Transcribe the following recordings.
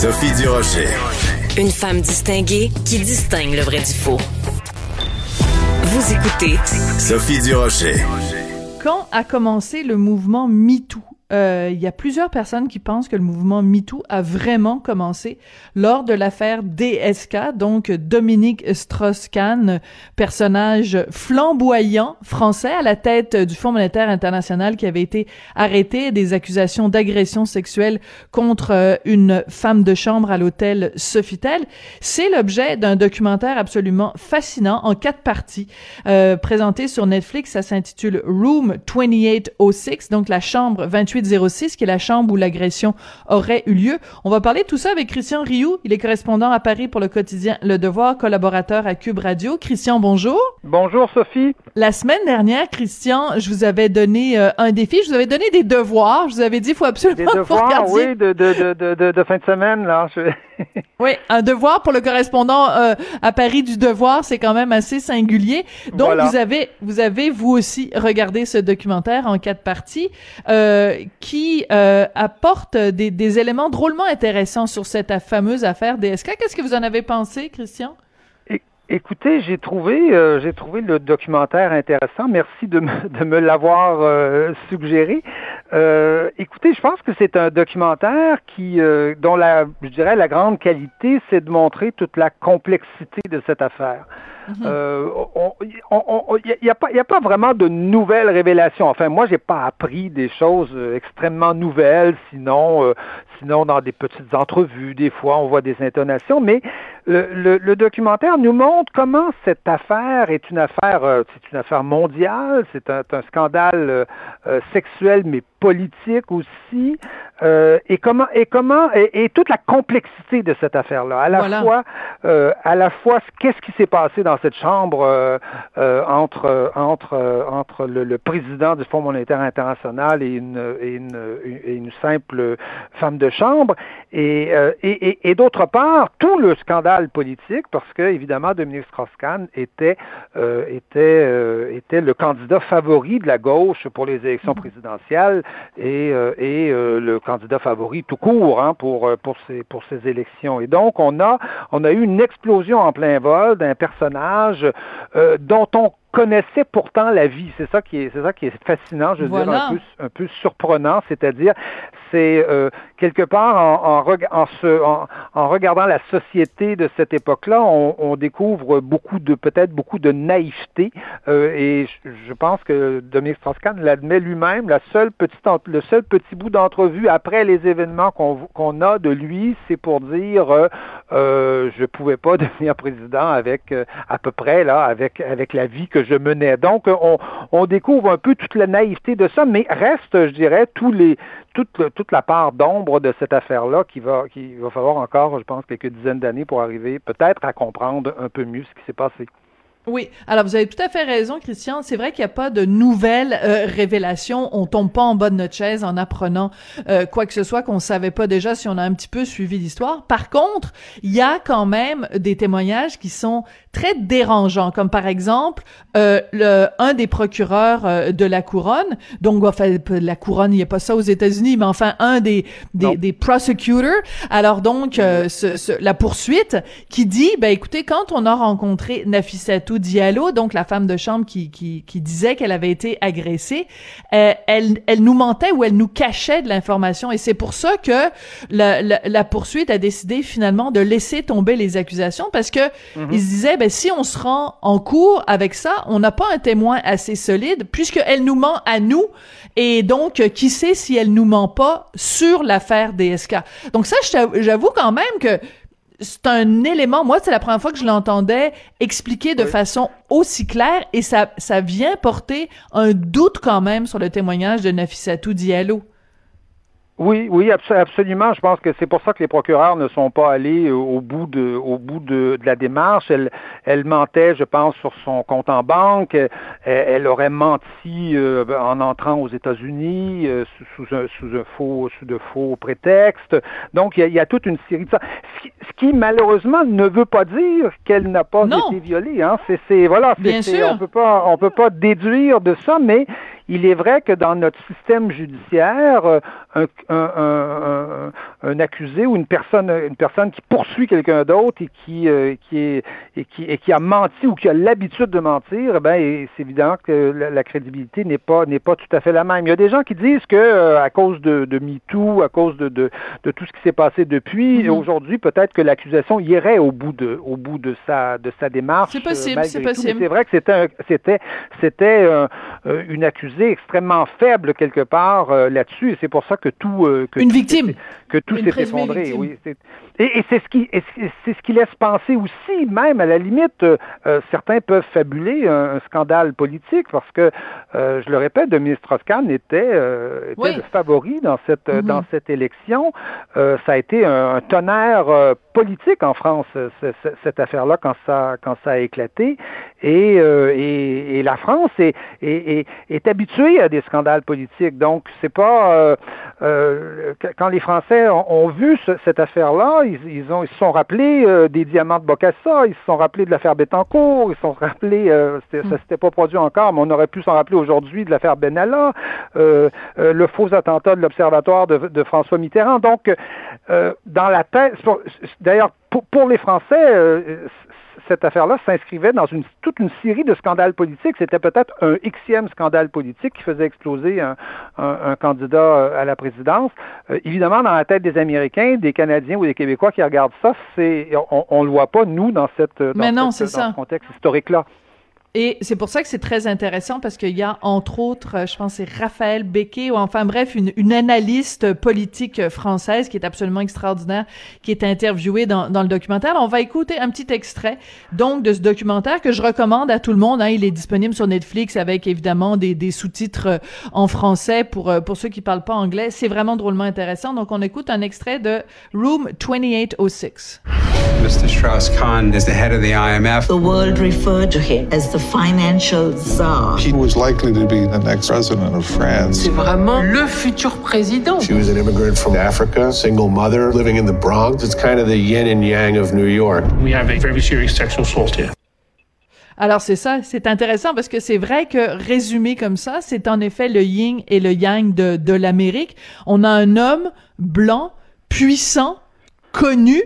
Sophie Durocher. Une femme distinguée qui distingue le vrai du faux. Vous écoutez Sophie Durocher. Quand a commencé le mouvement MeToo? Euh, il y a plusieurs personnes qui pensent que le mouvement MeToo a vraiment commencé lors de l'affaire DSK, donc Dominique Strauss-Kahn, personnage flamboyant français à la tête du Fonds monétaire international qui avait été arrêté des accusations d'agression sexuelle contre euh, une femme de chambre à l'hôtel Sofitel. C'est l'objet d'un documentaire absolument fascinant en quatre parties euh, présenté sur Netflix. Ça s'intitule Room 2806, donc la chambre 28 06, qui est la chambre où l'agression aurait eu lieu. On va parler de tout ça avec Christian Rioux. Il est correspondant à Paris pour le quotidien Le Devoir, collaborateur à Cube Radio. Christian, bonjour. Bonjour, Sophie. La semaine dernière, Christian, je vous avais donné euh, un défi. Je vous avais donné des devoirs. Je vous avais dit, il faut absolument des devoirs, oui, de, de, de, de, fin de semaine, là. oui, un devoir pour le correspondant euh, à Paris du devoir, c'est quand même assez singulier. Donc, vous avez, vous avez, vous aussi, regardé ce documentaire en quatre parties. Euh, qui euh, apporte des, éléments drôlement intéressants sur cette fameuse affaire DSK. Qu'est-ce que vous en avez pensé, Christian? Écoutez, j'ai trouvé, euh, j'ai trouvé le documentaire intéressant. Merci de me, de me l'avoir euh, suggéré. Écoutez, je pense que c'est un documentaire qui, dont la, je dirais, la grande qualité, c'est de montrer toute la complexité de cette affaire. Il n'y a, a, pas vraiment de nouvelles révélations. Enfin, moi, j'ai pas appris des choses extrêmement nouvelles, sinon, sinon dans des petites entrevues, des fois, on voit des intonations, mais le, le, documentaire nous montre comment cette affaire est une affaire, euh, c'est une affaire mondiale, c'est un, un, scandale euh, euh, sexuel mais politique aussi, et comment et comment et, toute la complexité de cette affaire-là. À la fois, à la fois, qu'est-ce qui s'est passé dans cette chambre entre entre entre le, le, président du Fonds monétaire international et une et une, et une simple femme de chambre, et, et, et d'autre part tout le scandale politique parce que, évidemment, Dominique Strauss-Kahn était, euh, était, euh, était le candidat favori de la gauche pour les élections mm-hmm. présidentielles et, euh, et le candidat favori tout court hein, pour, pour, ces, pour ces élections. Et donc, on a, on a eu une explosion en plein vol d'un personnage dont on connaissait pourtant la vie. C'est ça qui est, c'est ça qui est fascinant, je veux dire un peu, un peu surprenant, c'est-à-dire c'est euh, quelque part en, en, en, en, regardant la société de cette époque-là, on, on, découvre beaucoup de peut-être beaucoup de naïveté euh, et je pense que Dominique Strauss-Kahn l'admet lui-même. La seule petite, le seul petit bout d'entrevue après les événements qu'on, qu'on a de lui, c'est pour dire euh, je pouvais pas devenir président avec euh, à peu près là avec avec la vie que je menais. Donc, on, découvre un peu toute la naïveté de ça, mais reste, je dirais, tous les, toute, toute la part d'ombre de cette affaire-là qui va, qui va falloir encore, je pense, quelques dizaines d'années pour arriver peut-être à comprendre un peu mieux ce qui s'est passé. Oui, alors vous avez tout à fait raison, Christian. C'est vrai qu'il n'y a pas de nouvelles euh, révélations. On tombe pas en bas de notre chaise en apprenant euh, quoi que ce soit qu'on savait pas déjà si on a un petit peu suivi l'histoire. Par contre, il y a quand même des témoignages qui sont très dérangeants, comme par exemple euh, le, un des procureurs de la couronne. Donc, enfin, la couronne, il n'y a pas ça aux États-Unis, mais enfin un des des, des prosecutors. Alors donc, ce, la poursuite qui dit, ben écoutez, quand on a rencontré Nafissatou Diallo, donc la femme de chambre qui, qui, qui disait qu'elle avait été agressée, euh, elle, elle nous mentait ou elle nous cachait de l'information. Et c'est pour ça que la, la, poursuite a décidé finalement de laisser tomber les accusations parce que mm-hmm. ils se disaient, ben, si on se rend en cours avec ça, on n'a pas un témoin assez solide puisqu'elle nous ment à nous. Et donc, qui sait si elle nous ment pas sur l'affaire DSK. Donc ça, j'avoue quand même que c'est un élément, moi, c'est la première fois que je l'entendais expliquer de façon aussi claire et ça, ça vient porter un doute quand même sur le témoignage de Nafissatou Diallo. Oui, oui, absolument. Je pense que c'est pour ça que les procureurs ne sont pas allés au bout de, au bout de, la démarche. Elle, elle mentait, je pense, sur son compte en banque. Elle, aurait menti euh, en entrant aux États-Unis euh, sous, un, sous un faux, sous de faux prétextes. Donc, il y, a, toute une série de ça. Ce qui, malheureusement ne veut pas dire qu'elle n'a pas été violée. Hein. C'est, voilà, c'est, on peut pas, on peut pas déduire de ça, mais il est vrai que dans notre système judiciaire, euh, un, un, un, un, accusé ou une personne, une personne qui poursuit quelqu'un d'autre et qui, euh, qui est, et qui, et qui a menti ou qui a l'habitude de mentir, ben, c'est évident que la, crédibilité n'est pas, n'est pas tout à fait la même. Il y a des gens qui disent que euh, à cause de, de MeToo, à cause de, de, de, tout ce qui s'est passé depuis, mm-hmm. aujourd'hui, peut-être que l'accusation irait au bout de, au bout de sa, de sa démarche. C'est possible, c'est possible. C'est vrai que c'était, c'était, c'était une accusée extrêmement faible quelque part euh, là-dessus, et c'est pour ça que tout euh, que une victime que tout s'est effondré. Oui, et, c'est ce qui c'est ce qui laisse penser aussi, même à la limite, euh, certains peuvent fabuler un, scandale politique parce que je le répète, Dominique Strauss-Kahn était, était le favori dans cette mm-hmm. dans cette élection. ça a été un, tonnerre politique en France cette affaire-là quand ça quand ça a éclaté et et, la France est, est, est habituée à des scandales politiques. Donc, c'est pas euh, euh, quand les Français ont, vu cette affaire-là, ils, ont ils se sont rappelés euh, des diamants de Bocassa, ils se sont rappelés de l'affaire Bettencourt, ils se sont rappelés, ça hmm. s'était pas produit encore, mais on aurait pu s'en rappeler aujourd'hui de l'affaire Benalla, le faux attentat de l'Observatoire de, François Mitterrand. Donc, dans la tête, d'ailleurs, pour, pour, les Français, cette affaire-là s'inscrivait dans une, toute une série de scandales politiques. C'était peut-être un xème scandale politique qui faisait exploser un, candidat euh, à la présidence. Euh, évidemment, dans la tête des Américains, des Canadiens ou des Québécois qui regardent ça, c'est on ne le voit pas, nous, dans, cette, dans, cette, dans ce contexte historique-là. Et c'est pour ça que c'est très intéressant parce qu'il y a entre autres, euh, je pense c'est Raphaël Becquet ou enfin bref une, une, analyste politique française qui est absolument extraordinaire qui est interviewée dans, dans le documentaire. on va écouter un petit extrait donc de ce documentaire que je recommande à tout le monde. Hein. Il est disponible sur Netflix avec évidemment des, des sous-titres euh, en français pour euh, pour ceux qui parlent pas anglais. C'est vraiment drôlement intéressant. Donc on écoute un extrait de Room 2806. Mr. Strauss-Kahn is the head of the IMF. The world referred to him as the financial czar. He was likely to be the next president of France. C'est vraiment le futur président. She was an immigrant from Africa, single mother living in the Bronx. It's kind of the yin and yang of New York. We have a very serious sexual assault here. Alors c'est ça, c'est intéressant parce que c'est vrai que résumé comme ça, c'est en effet le yin et le yang de, de l'Amérique. On a un homme blanc, puissant, connu,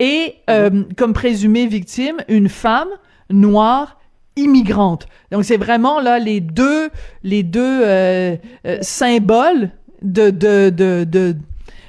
et euh, comme présumée victime, une femme noire immigrante. Donc c'est vraiment là les deux les deux euh, euh, symboles de, de, de, de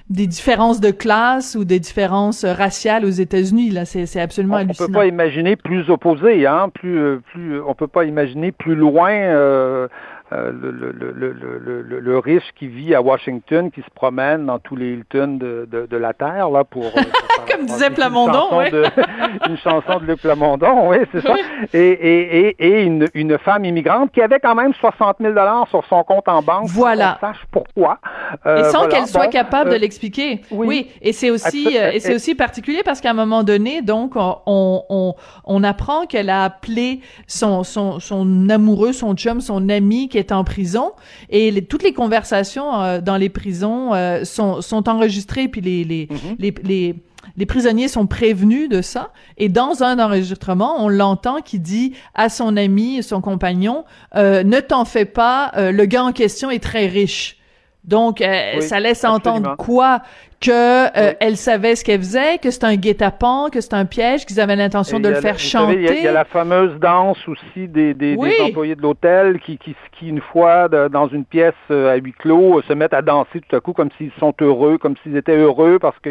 des différences de classe ou des différences raciales aux États-Unis. Là, c'est, c'est absolument on, hallucinant. On peut pas imaginer plus opposé, hein, plus, plus, on peut pas imaginer plus loin euh, euh, le, le, le, le, le, riche qui vit à Washington, qui se promène dans tous les Hilton de, de, de la Terre, là, pour... Euh, Comme disait Plamondon, une chanson de Luc Plamondon, oui, c'est ça. Et, et, et, et une, une, femme immigrante qui avait quand même 60 000 sur son compte en banque. Voilà. Pour sache pourquoi. Euh, et sans qu'elle soit capable de l'expliquer. Oui. oui. Et c'est aussi, et c'est aussi particulier parce qu'à un moment donné, donc, on, on, on apprend qu'elle a appelé son, son, son amoureux, son chum, son ami est en prison et toutes les conversations euh, dans les prisons euh, sont, sont enregistrées puis les les, mm-hmm. les, les les prisonniers sont prévenus de ça. Et dans un enregistrement, on l'entend qui dit à son ami, son compagnon, euh, ne t'en fais pas, le gars en question est très riche. Donc, ça laisse entendre quoi que euh, elle savait ce qu'elle faisait, que c'est un guet-apens, que c'est un piège, qu'ils avaient l'intention de le faire chanter. il, y a, la fameuse danse aussi des, des, des employés de l'hôtel qui, qui, qui, une fois dans une pièce euh, à huis clos, se mettent à danser tout à coup comme s'ils sont heureux, comme s'ils étaient heureux parce que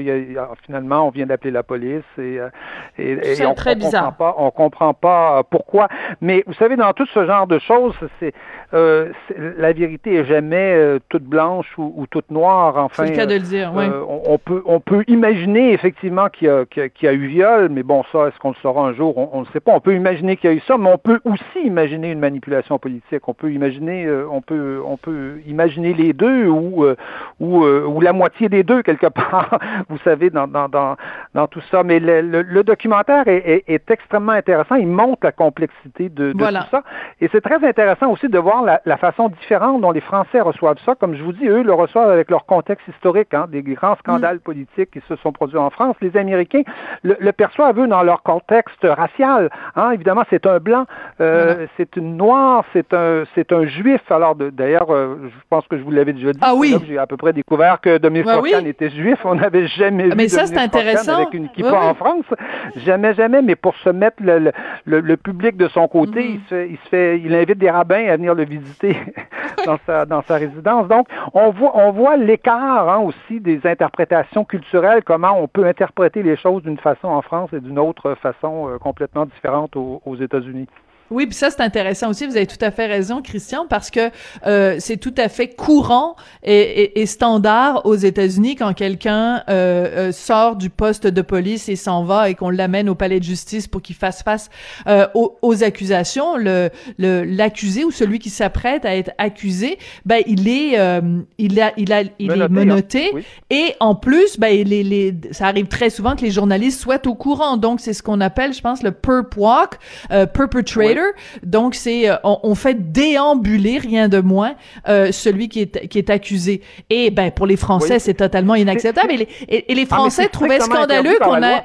finalement on vient d'appeler la police et, euh, et, et on, très bizarre. comprend pas, on comprend pas pourquoi. Mais vous savez, dans tout ce genre de choses, c'est euh, la vérité est jamais toute blanche ou, ou toute noire. Enfin, c'est le cas de le dire. oui on, peut, on peut imaginer effectivement qu'il y, a, qu'il y a eu viol, mais bon, ça, est-ce qu'on le saura un jour? On ne sait pas. On peut imaginer qu'il y a eu ça, mais on peut aussi imaginer une manipulation politique. On peut imaginer, euh, on peut, on peut imaginer les deux ou, euh, ou, euh, ou la moitié des deux quelque part. Vous savez, dans, dans, dans, dans tout ça. Mais le, le, documentaire est, est, extrêmement intéressant. Il montre la complexité de, de tout ça. Et c'est très intéressant aussi de voir la, la, façon différente dont les Français reçoivent ça. Comme je vous dis, eux le reçoivent avec leur contexte historique, hein, des grands scandales politiques qui se sont produits en France. Les Américains le, le perçoivent, eux, dans leur contexte racial. Hein. Évidemment, c'est un blanc, euh, c'est une noire, c'est un, c'est un juif. Alors, d'ailleurs, euh, je pense que je vous l'avais déjà dit. Ah oui. J'ai à peu près découvert que Dominique bah, était juif. On n'avait jamais mais vu ça, c'est intéressant. avec une kippa en France. Jamais, jamais. Mais pour se mettre le, le, le public de son côté, mm-hmm. il, se, il se fait, il invite des rabbins à venir le visiter dans sa, dans sa résidence. Donc, on voit, on voit l'écart hein, aussi des interprétations culturelles, comment on peut interpréter les choses d'une façon en France et d'une autre façon euh, complètement différente aux, aux États-Unis. Oui, puis ça c'est intéressant aussi. Vous avez tout à fait raison, Christian, parce que euh, c'est tout à fait courant et, et, et standard aux États-Unis quand quelqu'un euh, euh, sort du poste de police et s'en va et qu'on l'amène au palais de justice pour qu'il fasse face euh, aux, aux, accusations. Le l'accusé ou celui qui s'apprête à être accusé, ben il est euh, il a il a il est menotté hein. et en plus, ben les, les ça arrive très souvent que les journalistes soient au courant. Donc c'est ce qu'on appelle, je pense, le perp walk, perpetrator. Donc c'est euh, on, fait déambuler rien de moins euh, celui qui est qui est accusé. Et ben pour les Français c'est totalement inacceptable. Et les, et, les ah, Français trouvaient scandaleux qu'on a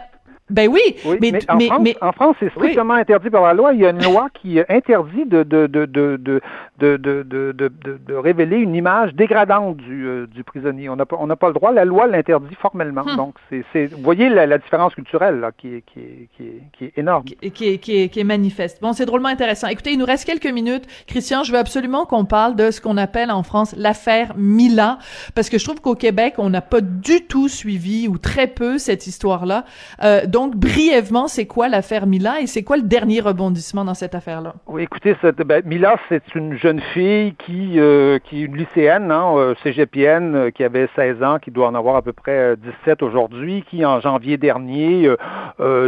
ben oui, mais, mais, mais, en, France, c'est strictement interdit par la loi. Il y a une loi qui interdit de, de, de, de, de, de, de, de, révéler une image dégradante du, euh, du prisonnier. On n'a pas, on pas le droit. La loi l'interdit formellement. Hmm. Donc, c'est, vous voyez la, la, différence culturelle là, qui, est, qui, est, qui, est, qui est énorme. Qui, qui, est, qui, est, qui est manifeste. Bon, c'est drôlement intéressant. Écoutez, il nous reste quelques minutes. Christian, je veux absolument qu'on parle de ce qu'on appelle en France l'affaire Mila, parce que je trouve qu'au Québec, on n'a pas du tout suivi ou très peu cette histoire-là. Euh, donc, brièvement, c'est quoi l'affaire Mila et c'est quoi le dernier rebondissement dans cette affaire-là? Oui, écoutez, cette, ben, Mila, c'est une jeune fille qui, euh, qui est une lycéenne, hein, euh, cégepienne, euh, qui avait 16 ans, qui doit en avoir à peu près 17 aujourd'hui, qui en janvier dernier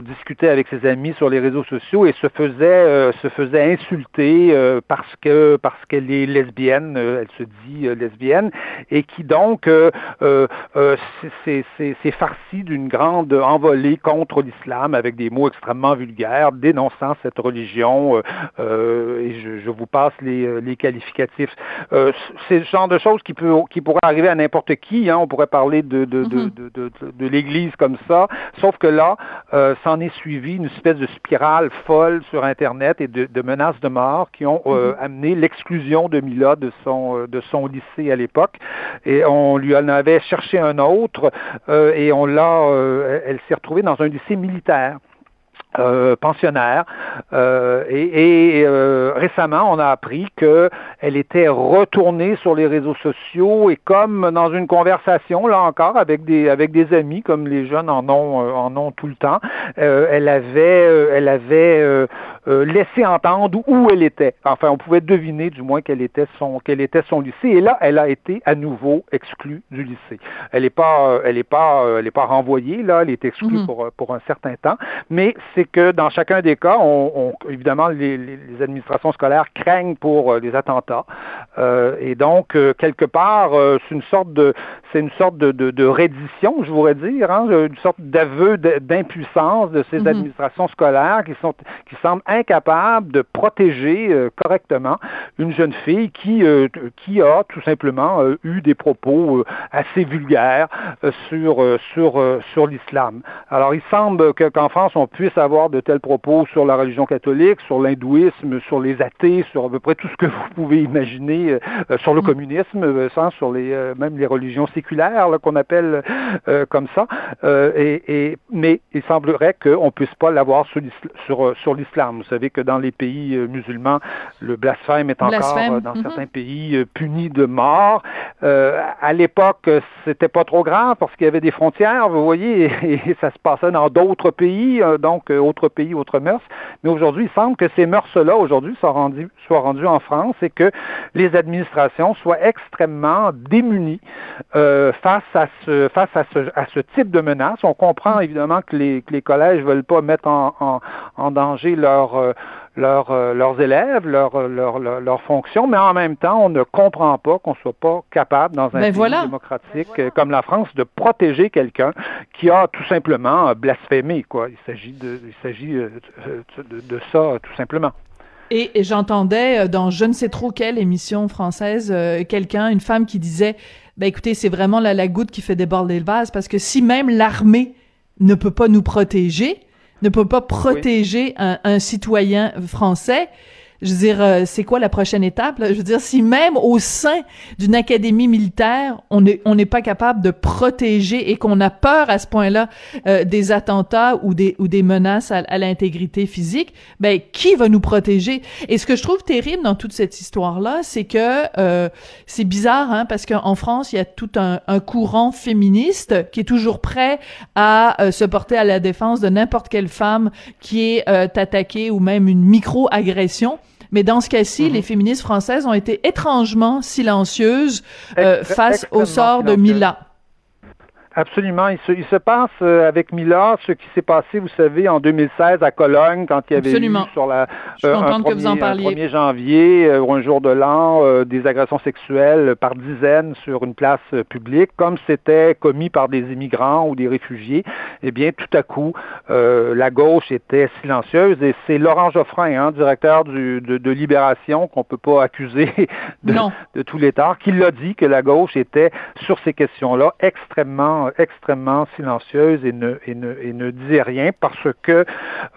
discutait avec ses amis sur les réseaux sociaux et se faisait se faisait insulter parce que parce qu'elle est lesbienne, elle se dit lesbienne, et qui donc s'est farcie d'une grande envolée contre l'islam avec des mots extrêmement vulgaires, dénonçant cette religion. et je, je, vous passe les, les qualificatif. Euh, c'est le genre de choses qui, peut, qui pourrait arriver à n'importe qui. Hein. On pourrait parler de, de, de, mm-hmm. de, de l'Église comme ça. Sauf que là, euh, s'en est suivi une espèce de spirale folle sur Internet et de, menaces de mort qui ont euh, mm-hmm. amené l'exclusion de Mila de son, euh, de son lycée à l'époque. Et on lui en avait cherché un autre euh, et on l'a, elle s'est retrouvée dans un lycée militaire. Euh, pensionnaire. Euh, et, et euh, récemment on a appris que elle était retournée sur les réseaux sociaux et comme dans une conversation là encore avec des avec des amis comme les jeunes en ont en ont tout le temps elle avait elle avait laissé entendre où elle était enfin on pouvait deviner du moins quel était son quel était son lycée et là elle a été à nouveau exclue du lycée elle est pas elle est pas elle est pas renvoyée là elle est exclue mm-hmm. pour pour un certain temps mais c'est que dans chacun des cas, on, évidemment, les, administrations scolaires craignent pour euh, les attentats. Euh, et donc, euh, quelque part, c'est une sorte de c'est une sorte de, de, reddition, je voudrais dire, hein, une sorte d'aveu d'impuissance de ces mhm. administrations scolaires qui sont qui semblent incapables de protéger correctement une jeune fille qui qui a tout simplement eu des propos assez vulgaires sur sur sur l'islam. Alors, il semble qu'en France, on puisse avoir de tels propos sur la religion catholique, sur l'hindouisme, sur les athées, sur à peu près tout ce que vous pouvez imaginer, euh, euh, sur le mm. communisme, euh, sur les même les religions séculaires qu'on appelle comme ça. et, mais il semblerait qu'on puisse pas l'avoir sur, sur, sur l'islam. Savez que dans les pays musulmans, le blasphème est encore, dans mhm. certains pays, puni de mort. à l'époque, c'était pas trop grave parce qu'il y avait des frontières, vous voyez, et, ça se passait dans d'autres pays, donc autres pays, autres mœurs. Mais aujourd'hui, il semble que ces mœurs-là, aujourd'hui, soient rendues, soient rendues en France et que les administrations soient extrêmement démunies face à ce face à ce, à ce type de menace. On comprend évidemment que les, que les collèges veulent pas mettre en, en, danger leur, euh, leur, euh, leurs élèves, leur, euh, leur, leur, fonction, mais en même temps, on ne comprend pas qu'on soit pas capable, dans un ben pays démocratique comme la France, de protéger quelqu'un qui a tout simplement blasphémé. Quoi. Il s'agit de, il s'agit de, de, ça, tout simplement. Et, j'entendais dans je ne sais trop quelle émission française quelqu'un, une femme qui disait ben écoutez, c'est vraiment la, la goutte qui fait déborder le vase parce que si même l'armée ne peut pas nous protéger, ne peut pas protéger un, un, citoyen français, je veux dire, euh, c'est quoi la prochaine étape? Je veux dire, si même au sein d'une académie militaire, on n'est on n'est pas capable de protéger et qu'on a peur à ce point-là euh, des attentats ou des ou des menaces à, l'intégrité physique, ben qui va nous protéger? Et ce que je trouve terrible dans toute cette histoire-là, c'est que euh, c'est bizarre, hein, parce qu'en France, il y a tout un, un, courant féministe qui est toujours prêt à se porter à la défense de n'importe quelle femme qui est attaquée ou même une micro-agression. Mais dans ce cas-ci, mhm. les féministes françaises ont été étrangement silencieuses euh, face au sort de Mila. Absolument. Il se, il se passe euh, avec Mila ce qui s'est passé, vous savez, en 2016 à Cologne, quand il y avait eu sur la Je euh, un, que vous en 1er janvier euh, ou un jour de l'an des agressions sexuelles par dizaines sur une place publique, comme c'était commis par des immigrants ou des réfugiés. Eh bien, tout à coup, la gauche était silencieuse et c'est Laurent Geoffrin, hein, directeur du, de, de Libération, qu'on peut pas accuser de, de tous les torts, qui l'a dit que la gauche était sur ces questions-là extrêmement extrêmement silencieuse et ne, et ne, et ne disait rien parce que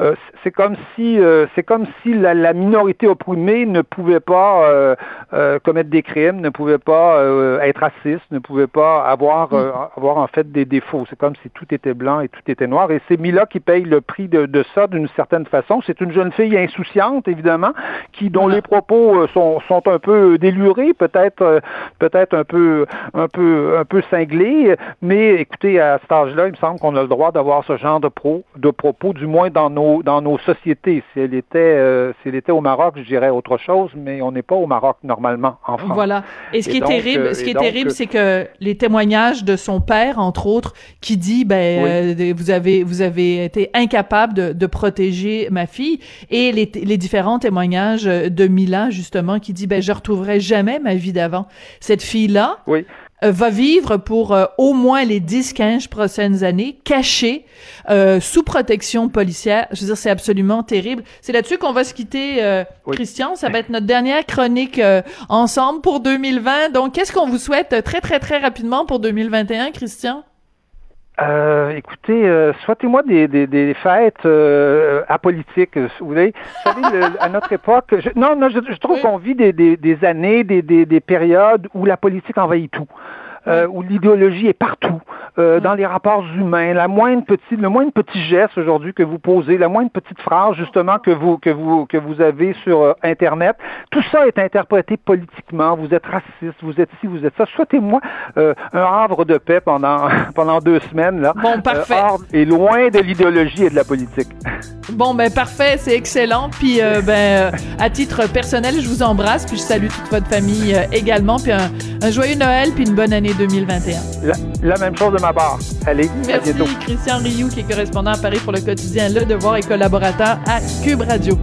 euh, c'est comme si euh, c'est comme si la, la, minorité opprimée ne pouvait pas euh, commettre des crimes, ne pouvait pas être raciste, ne pouvait pas avoir avoir en fait des défauts. C'est comme si tout était blanc et tout était noir. Et c'est Mila qui paye le prix de, de ça d'une certaine façon. C'est une jeune fille insouciante évidemment, qui dont les propos sont, sont un peu délurés, peut-être peut-être un peu un peu un peu cinglés, mais écoutez, à cet âge-là, il me semble qu'on a le droit d'avoir ce genre de, pro, de propos, du moins dans nos, dans nos sociétés. Si elle était, euh, si elle était au Maroc, je dirais autre chose, mais on n'est pas au Maroc normalement en France. Voilà. Et ce qui est terrible, euh, ce qui est terrible, c'est que les témoignages de son père, entre autres, qui dit, ben, euh, vous avez, vous avez été incapable de, de protéger ma fille, et les, les différents témoignages de Milan, justement, qui dit, ben, je retrouverai jamais ma vie d'avant. Cette fille-là. Oui euh, va vivre pour euh, au moins les 10-15 prochaines années, cachée, euh, sous protection policière. Je veux dire, c'est absolument terrible. C'est là-dessus qu'on va se quitter, Christian. Ça va être notre dernière chronique ensemble pour 2020. Donc, qu'est-ce qu'on vous souhaite très, très, très rapidement pour 2021, Christian? Euh, écoutez, euh, souhaitez-moi des, des, des, fêtes euh, apolitiques. Vous savez, à notre époque, non, non, je, trouve qu'on vit des, des, années, des, des, périodes où la politique envahit tout. Euh, où l'idéologie est partout, euh, dans les rapports humains. La moindre petite, le moindre petit geste aujourd'hui que vous posez, la moindre petite phrase justement que vous que vous que vous avez sur euh, Internet, tout ça est interprété politiquement. Vous êtes raciste, vous êtes ci, vous êtes ça. Souhaitez-moi un havre de paix pendant pendant deux semaines là. Bon, parfait. et loin de l'idéologie et de la politique. Bon, ben parfait, c'est excellent. Puis ben à titre personnel, je vous embrasse, puis je salue toute votre famille également, puis un, un joyeux Noël, puis une bonne année 2021. La, même chose de ma part. Allez, Merci, à bientôt. Christian Rioux, qui est correspondant à Paris pour le quotidien Le Devoir et collaborateur à Cube Radio.